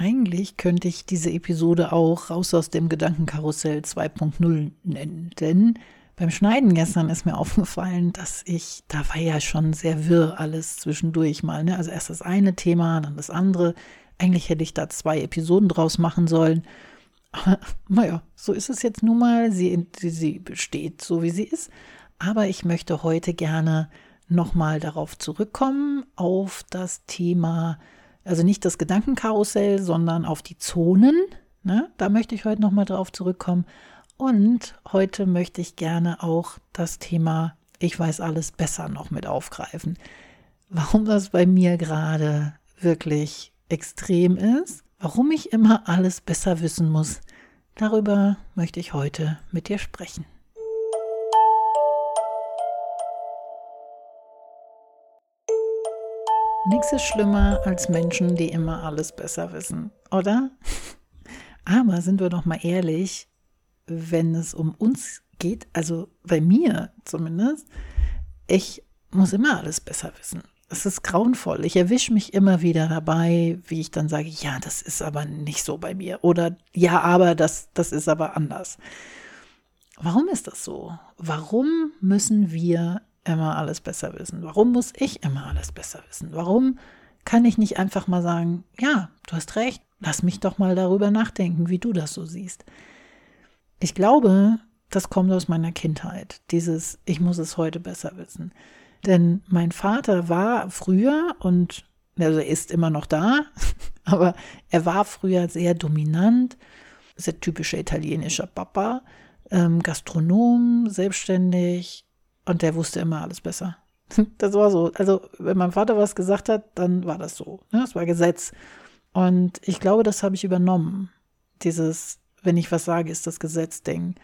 Eigentlich könnte ich diese Episode auch raus aus dem Gedankenkarussell 2.0 nennen, denn beim Schneiden gestern ist mir aufgefallen, dass ich, da war ja schon sehr wirr alles zwischendurch mal, ne? Also erst das eine Thema, dann das andere. Eigentlich hätte ich da zwei Episoden draus machen sollen. Aber naja, so ist es jetzt nun mal. Sie, sie besteht so, wie sie ist. Aber ich möchte heute gerne nochmal darauf zurückkommen, auf das Thema also nicht das Gedankenkarussell, sondern auf die Zonen. Ne? Da möchte ich heute nochmal drauf zurückkommen. Und heute möchte ich gerne auch das Thema Ich weiß alles besser noch mit aufgreifen. Warum das bei mir gerade wirklich extrem ist, warum ich immer alles besser wissen muss, darüber möchte ich heute mit dir sprechen. Nichts ist schlimmer als Menschen, die immer alles besser wissen, oder? Aber sind wir doch mal ehrlich, wenn es um uns geht, also bei mir zumindest, ich muss immer alles besser wissen. Es ist grauenvoll. Ich erwische mich immer wieder dabei, wie ich dann sage, ja, das ist aber nicht so bei mir. Oder ja, aber das, das ist aber anders. Warum ist das so? Warum müssen wir immer alles besser wissen? Warum muss ich immer alles besser wissen? Warum kann ich nicht einfach mal sagen, ja, du hast recht, lass mich doch mal darüber nachdenken, wie du das so siehst. Ich glaube, das kommt aus meiner Kindheit, dieses ich muss es heute besser wissen. Denn mein Vater war früher und also er ist immer noch da, aber er war früher sehr dominant, sehr typischer italienischer Papa, ähm, Gastronom, selbstständig, und der wusste immer alles besser. Das war so. Also, wenn mein Vater was gesagt hat, dann war das so. Ne? Das war Gesetz. Und ich glaube, das habe ich übernommen. Dieses, wenn ich was sage, ist das Gesetz-Ding.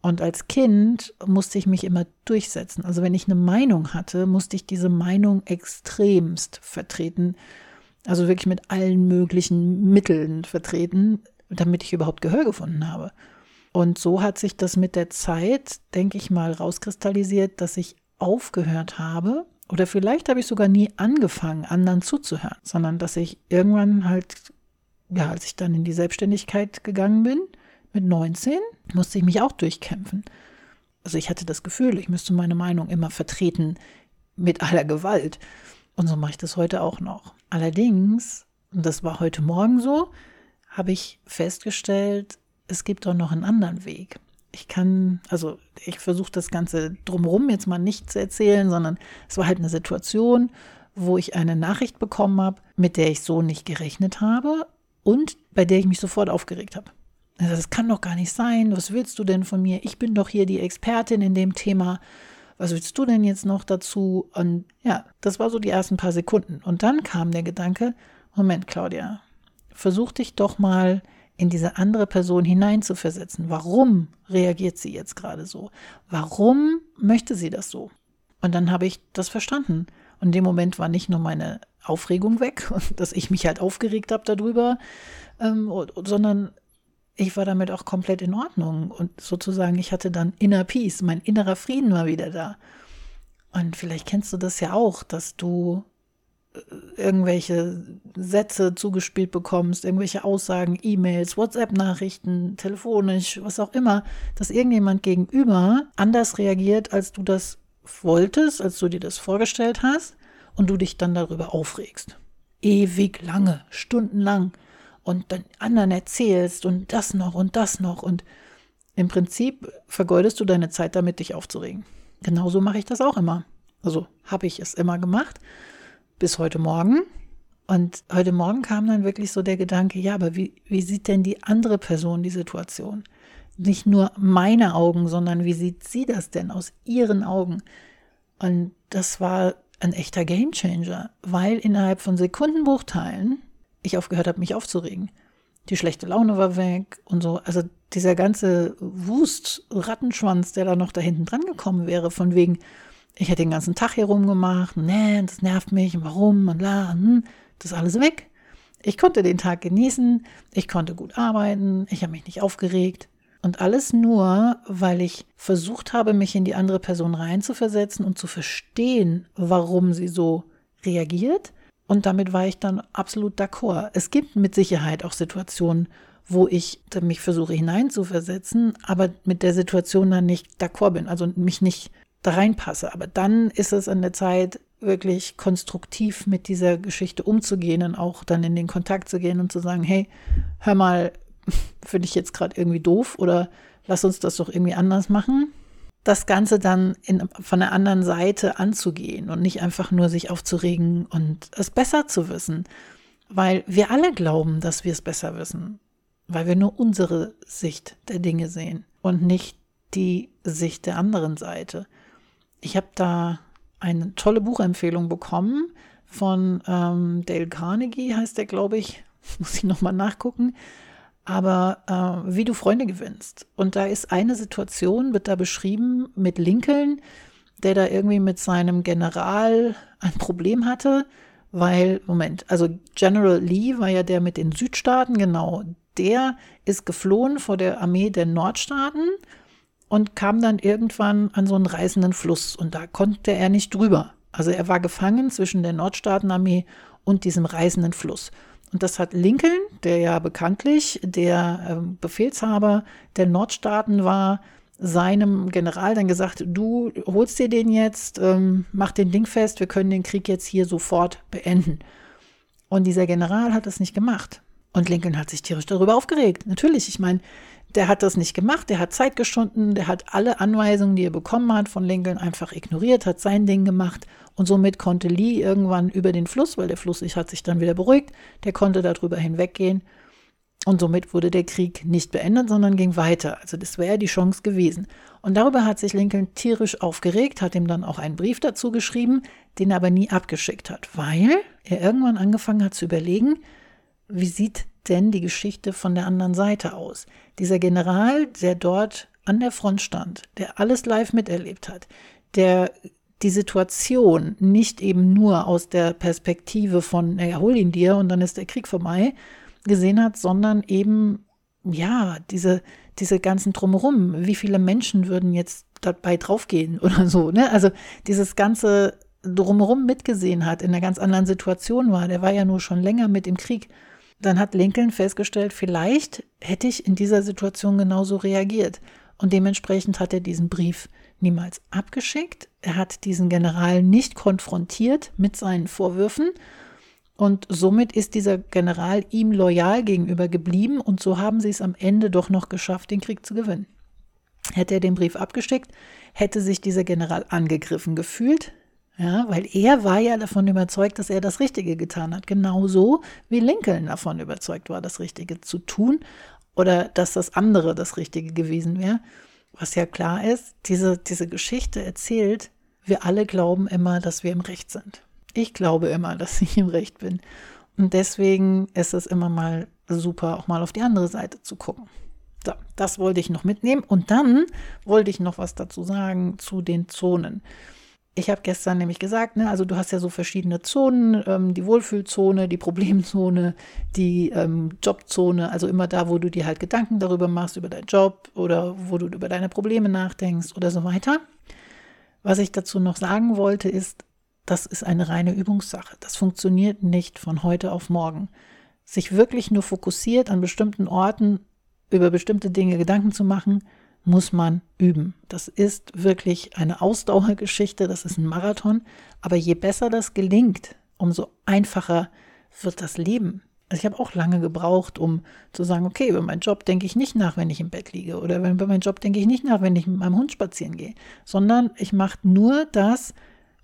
Und als Kind musste ich mich immer durchsetzen. Also wenn ich eine Meinung hatte, musste ich diese Meinung extremst vertreten. Also wirklich mit allen möglichen Mitteln vertreten, damit ich überhaupt Gehör gefunden habe. Und so hat sich das mit der Zeit, denke ich mal, rauskristallisiert, dass ich aufgehört habe, oder vielleicht habe ich sogar nie angefangen, anderen zuzuhören, sondern dass ich irgendwann halt, ja, als ich dann in die Selbstständigkeit gegangen bin, mit 19, musste ich mich auch durchkämpfen. Also ich hatte das Gefühl, ich müsste meine Meinung immer vertreten mit aller Gewalt. Und so mache ich das heute auch noch. Allerdings, und das war heute Morgen so, habe ich festgestellt, es gibt auch noch einen anderen Weg. Ich kann, also ich versuche das Ganze drumherum jetzt mal nicht zu erzählen, sondern es war halt eine Situation, wo ich eine Nachricht bekommen habe, mit der ich so nicht gerechnet habe und bei der ich mich sofort aufgeregt habe. Also das kann doch gar nicht sein. Was willst du denn von mir? Ich bin doch hier die Expertin in dem Thema. Was willst du denn jetzt noch dazu? Und ja, das war so die ersten paar Sekunden. Und dann kam der Gedanke, Moment, Claudia, versuch dich doch mal in diese andere Person hineinzuversetzen. Warum reagiert sie jetzt gerade so? Warum möchte sie das so? Und dann habe ich das verstanden. Und in dem Moment war nicht nur meine Aufregung weg dass ich mich halt aufgeregt habe darüber, ähm, sondern ich war damit auch komplett in Ordnung. Und sozusagen, ich hatte dann Inner Peace, mein innerer Frieden war wieder da. Und vielleicht kennst du das ja auch, dass du irgendwelche Sätze zugespielt bekommst, irgendwelche Aussagen, E-Mails, WhatsApp-Nachrichten, telefonisch, was auch immer, dass irgendjemand gegenüber anders reagiert, als du das wolltest, als du dir das vorgestellt hast und du dich dann darüber aufregst. Ewig lange, stundenlang und dann anderen erzählst und das noch und das noch und im Prinzip vergeudest du deine Zeit damit, dich aufzuregen. Genauso mache ich das auch immer. Also habe ich es immer gemacht bis heute Morgen. Und heute Morgen kam dann wirklich so der Gedanke, ja, aber wie, wie sieht denn die andere Person die Situation? Nicht nur meine Augen, sondern wie sieht sie das denn aus ihren Augen? Und das war ein echter Gamechanger, weil innerhalb von Sekundenbruchteilen ich aufgehört habe, mich aufzuregen. Die schlechte Laune war weg und so. Also dieser ganze Wust, Rattenschwanz, der da noch da hinten dran gekommen wäre, von wegen, ich hätte den ganzen Tag hier rumgemacht, nee, das nervt mich, warum und la, hm, das ist alles weg. Ich konnte den Tag genießen, ich konnte gut arbeiten, ich habe mich nicht aufgeregt. Und alles nur, weil ich versucht habe, mich in die andere Person reinzuversetzen und zu verstehen, warum sie so reagiert. Und damit war ich dann absolut d'accord. Es gibt mit Sicherheit auch Situationen, wo ich mich versuche hineinzuversetzen, aber mit der Situation dann nicht d'accord bin, also mich nicht da reinpasse. Aber dann ist es an der Zeit, wirklich konstruktiv mit dieser Geschichte umzugehen und auch dann in den Kontakt zu gehen und zu sagen, hey, hör mal, finde ich jetzt gerade irgendwie doof oder lass uns das doch irgendwie anders machen. Das Ganze dann in, von der anderen Seite anzugehen und nicht einfach nur sich aufzuregen und es besser zu wissen. Weil wir alle glauben, dass wir es besser wissen. Weil wir nur unsere Sicht der Dinge sehen und nicht die Sicht der anderen Seite. Ich habe da eine tolle Buchempfehlung bekommen von ähm, Dale Carnegie, heißt der, glaube ich. Muss ich nochmal nachgucken aber äh, wie du Freunde gewinnst. Und da ist eine Situation, wird da beschrieben mit Lincoln, der da irgendwie mit seinem General ein Problem hatte, weil, Moment, also General Lee war ja der mit den Südstaaten, genau, der ist geflohen vor der Armee der Nordstaaten und kam dann irgendwann an so einen reißenden Fluss und da konnte er nicht drüber. Also er war gefangen zwischen der Nordstaatenarmee und diesem reißenden Fluss. Und das hat Lincoln, der ja bekanntlich der ähm, Befehlshaber der Nordstaaten war, seinem General dann gesagt, du holst dir den jetzt, ähm, mach den Ding fest, wir können den Krieg jetzt hier sofort beenden. Und dieser General hat das nicht gemacht. Und Lincoln hat sich tierisch darüber aufgeregt. Natürlich, ich meine, der hat das nicht gemacht, der hat Zeit geschunden, der hat alle Anweisungen, die er bekommen hat von Lincoln, einfach ignoriert, hat sein Ding gemacht und somit konnte Lee irgendwann über den Fluss, weil der Fluss hat sich dann wieder beruhigt, der konnte darüber hinweggehen und somit wurde der Krieg nicht beendet, sondern ging weiter. Also das wäre die Chance gewesen. Und darüber hat sich Lincoln tierisch aufgeregt, hat ihm dann auch einen Brief dazu geschrieben, den er aber nie abgeschickt hat, weil er irgendwann angefangen hat zu überlegen, wie sieht denn die Geschichte von der anderen Seite aus? Dieser General, der dort an der Front stand, der alles live miterlebt hat, der die Situation nicht eben nur aus der Perspektive von, naja, hol ihn dir und dann ist der Krieg vorbei, gesehen hat, sondern eben, ja, diese, diese ganzen Drumherum, wie viele Menschen würden jetzt dabei draufgehen oder so, ne? Also dieses ganze Drumherum mitgesehen hat, in einer ganz anderen Situation war. Der war ja nur schon länger mit im Krieg dann hat Lincoln festgestellt, vielleicht hätte ich in dieser Situation genauso reagiert. Und dementsprechend hat er diesen Brief niemals abgeschickt. Er hat diesen General nicht konfrontiert mit seinen Vorwürfen. Und somit ist dieser General ihm loyal gegenüber geblieben. Und so haben sie es am Ende doch noch geschafft, den Krieg zu gewinnen. Hätte er den Brief abgeschickt, hätte sich dieser General angegriffen gefühlt, ja, weil er war ja davon überzeugt, dass er das Richtige getan hat. Genauso wie Lincoln davon überzeugt war, das Richtige zu tun oder dass das andere das Richtige gewesen wäre. Was ja klar ist, diese, diese Geschichte erzählt, wir alle glauben immer, dass wir im Recht sind. Ich glaube immer, dass ich im Recht bin. Und deswegen ist es immer mal super, auch mal auf die andere Seite zu gucken. So, das wollte ich noch mitnehmen. Und dann wollte ich noch was dazu sagen zu den Zonen ich habe gestern nämlich gesagt, ne, also du hast ja so verschiedene Zonen, ähm, die Wohlfühlzone, die Problemzone, die ähm, Jobzone, also immer da, wo du dir halt Gedanken darüber machst, über deinen Job oder wo du über deine Probleme nachdenkst oder so weiter. Was ich dazu noch sagen wollte, ist, das ist eine reine Übungssache. Das funktioniert nicht von heute auf morgen. Sich wirklich nur fokussiert an bestimmten Orten über bestimmte Dinge Gedanken zu machen, muss man üben. Das ist wirklich eine Ausdauergeschichte, das ist ein Marathon. Aber je besser das gelingt, umso einfacher wird das Leben. Also ich habe auch lange gebraucht, um zu sagen, okay, über meinen Job denke ich nicht nach, wenn ich im Bett liege. Oder über meinen Job denke ich nicht nach, wenn ich mit meinem Hund spazieren gehe. Sondern ich mache nur das,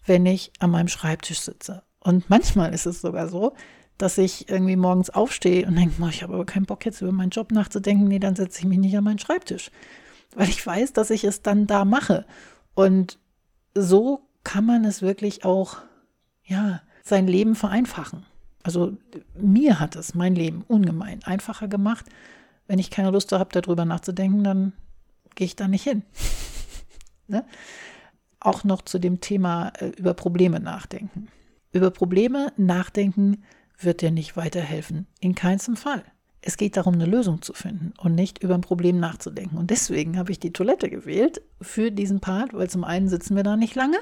wenn ich an meinem Schreibtisch sitze. Und manchmal ist es sogar so, dass ich irgendwie morgens aufstehe und denke, ich habe aber keinen Bock jetzt über meinen Job nachzudenken. Nee, dann setze ich mich nicht an meinen Schreibtisch weil ich weiß, dass ich es dann da mache. Und so kann man es wirklich auch, ja, sein Leben vereinfachen. Also mir hat es mein Leben ungemein einfacher gemacht. Wenn ich keine Lust habe, darüber nachzudenken, dann gehe ich da nicht hin. ne? Auch noch zu dem Thema äh, über Probleme nachdenken. Über Probleme nachdenken wird dir nicht weiterhelfen. In keinem Fall. Es geht darum, eine Lösung zu finden und nicht über ein Problem nachzudenken. Und deswegen habe ich die Toilette gewählt für diesen Part, weil zum einen sitzen wir da nicht lange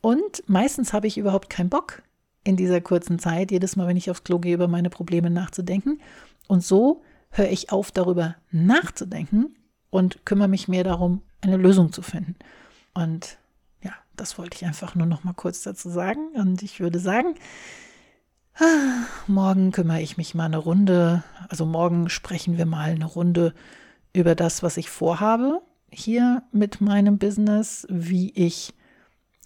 und meistens habe ich überhaupt keinen Bock, in dieser kurzen Zeit, jedes Mal, wenn ich aufs Klo gehe, über meine Probleme nachzudenken. Und so höre ich auf, darüber nachzudenken und kümmere mich mehr darum, eine Lösung zu finden. Und ja, das wollte ich einfach nur noch mal kurz dazu sagen. Und ich würde sagen, morgen kümmere ich mich mal eine Runde, also morgen sprechen wir mal eine Runde über das, was ich vorhabe hier mit meinem Business, wie ich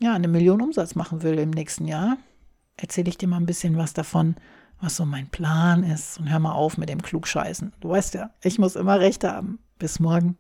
ja eine Million Umsatz machen will im nächsten Jahr. Erzähle ich dir mal ein bisschen was davon, was so mein Plan ist. Und hör mal auf mit dem Klugscheißen. Du weißt ja, ich muss immer recht haben. Bis morgen.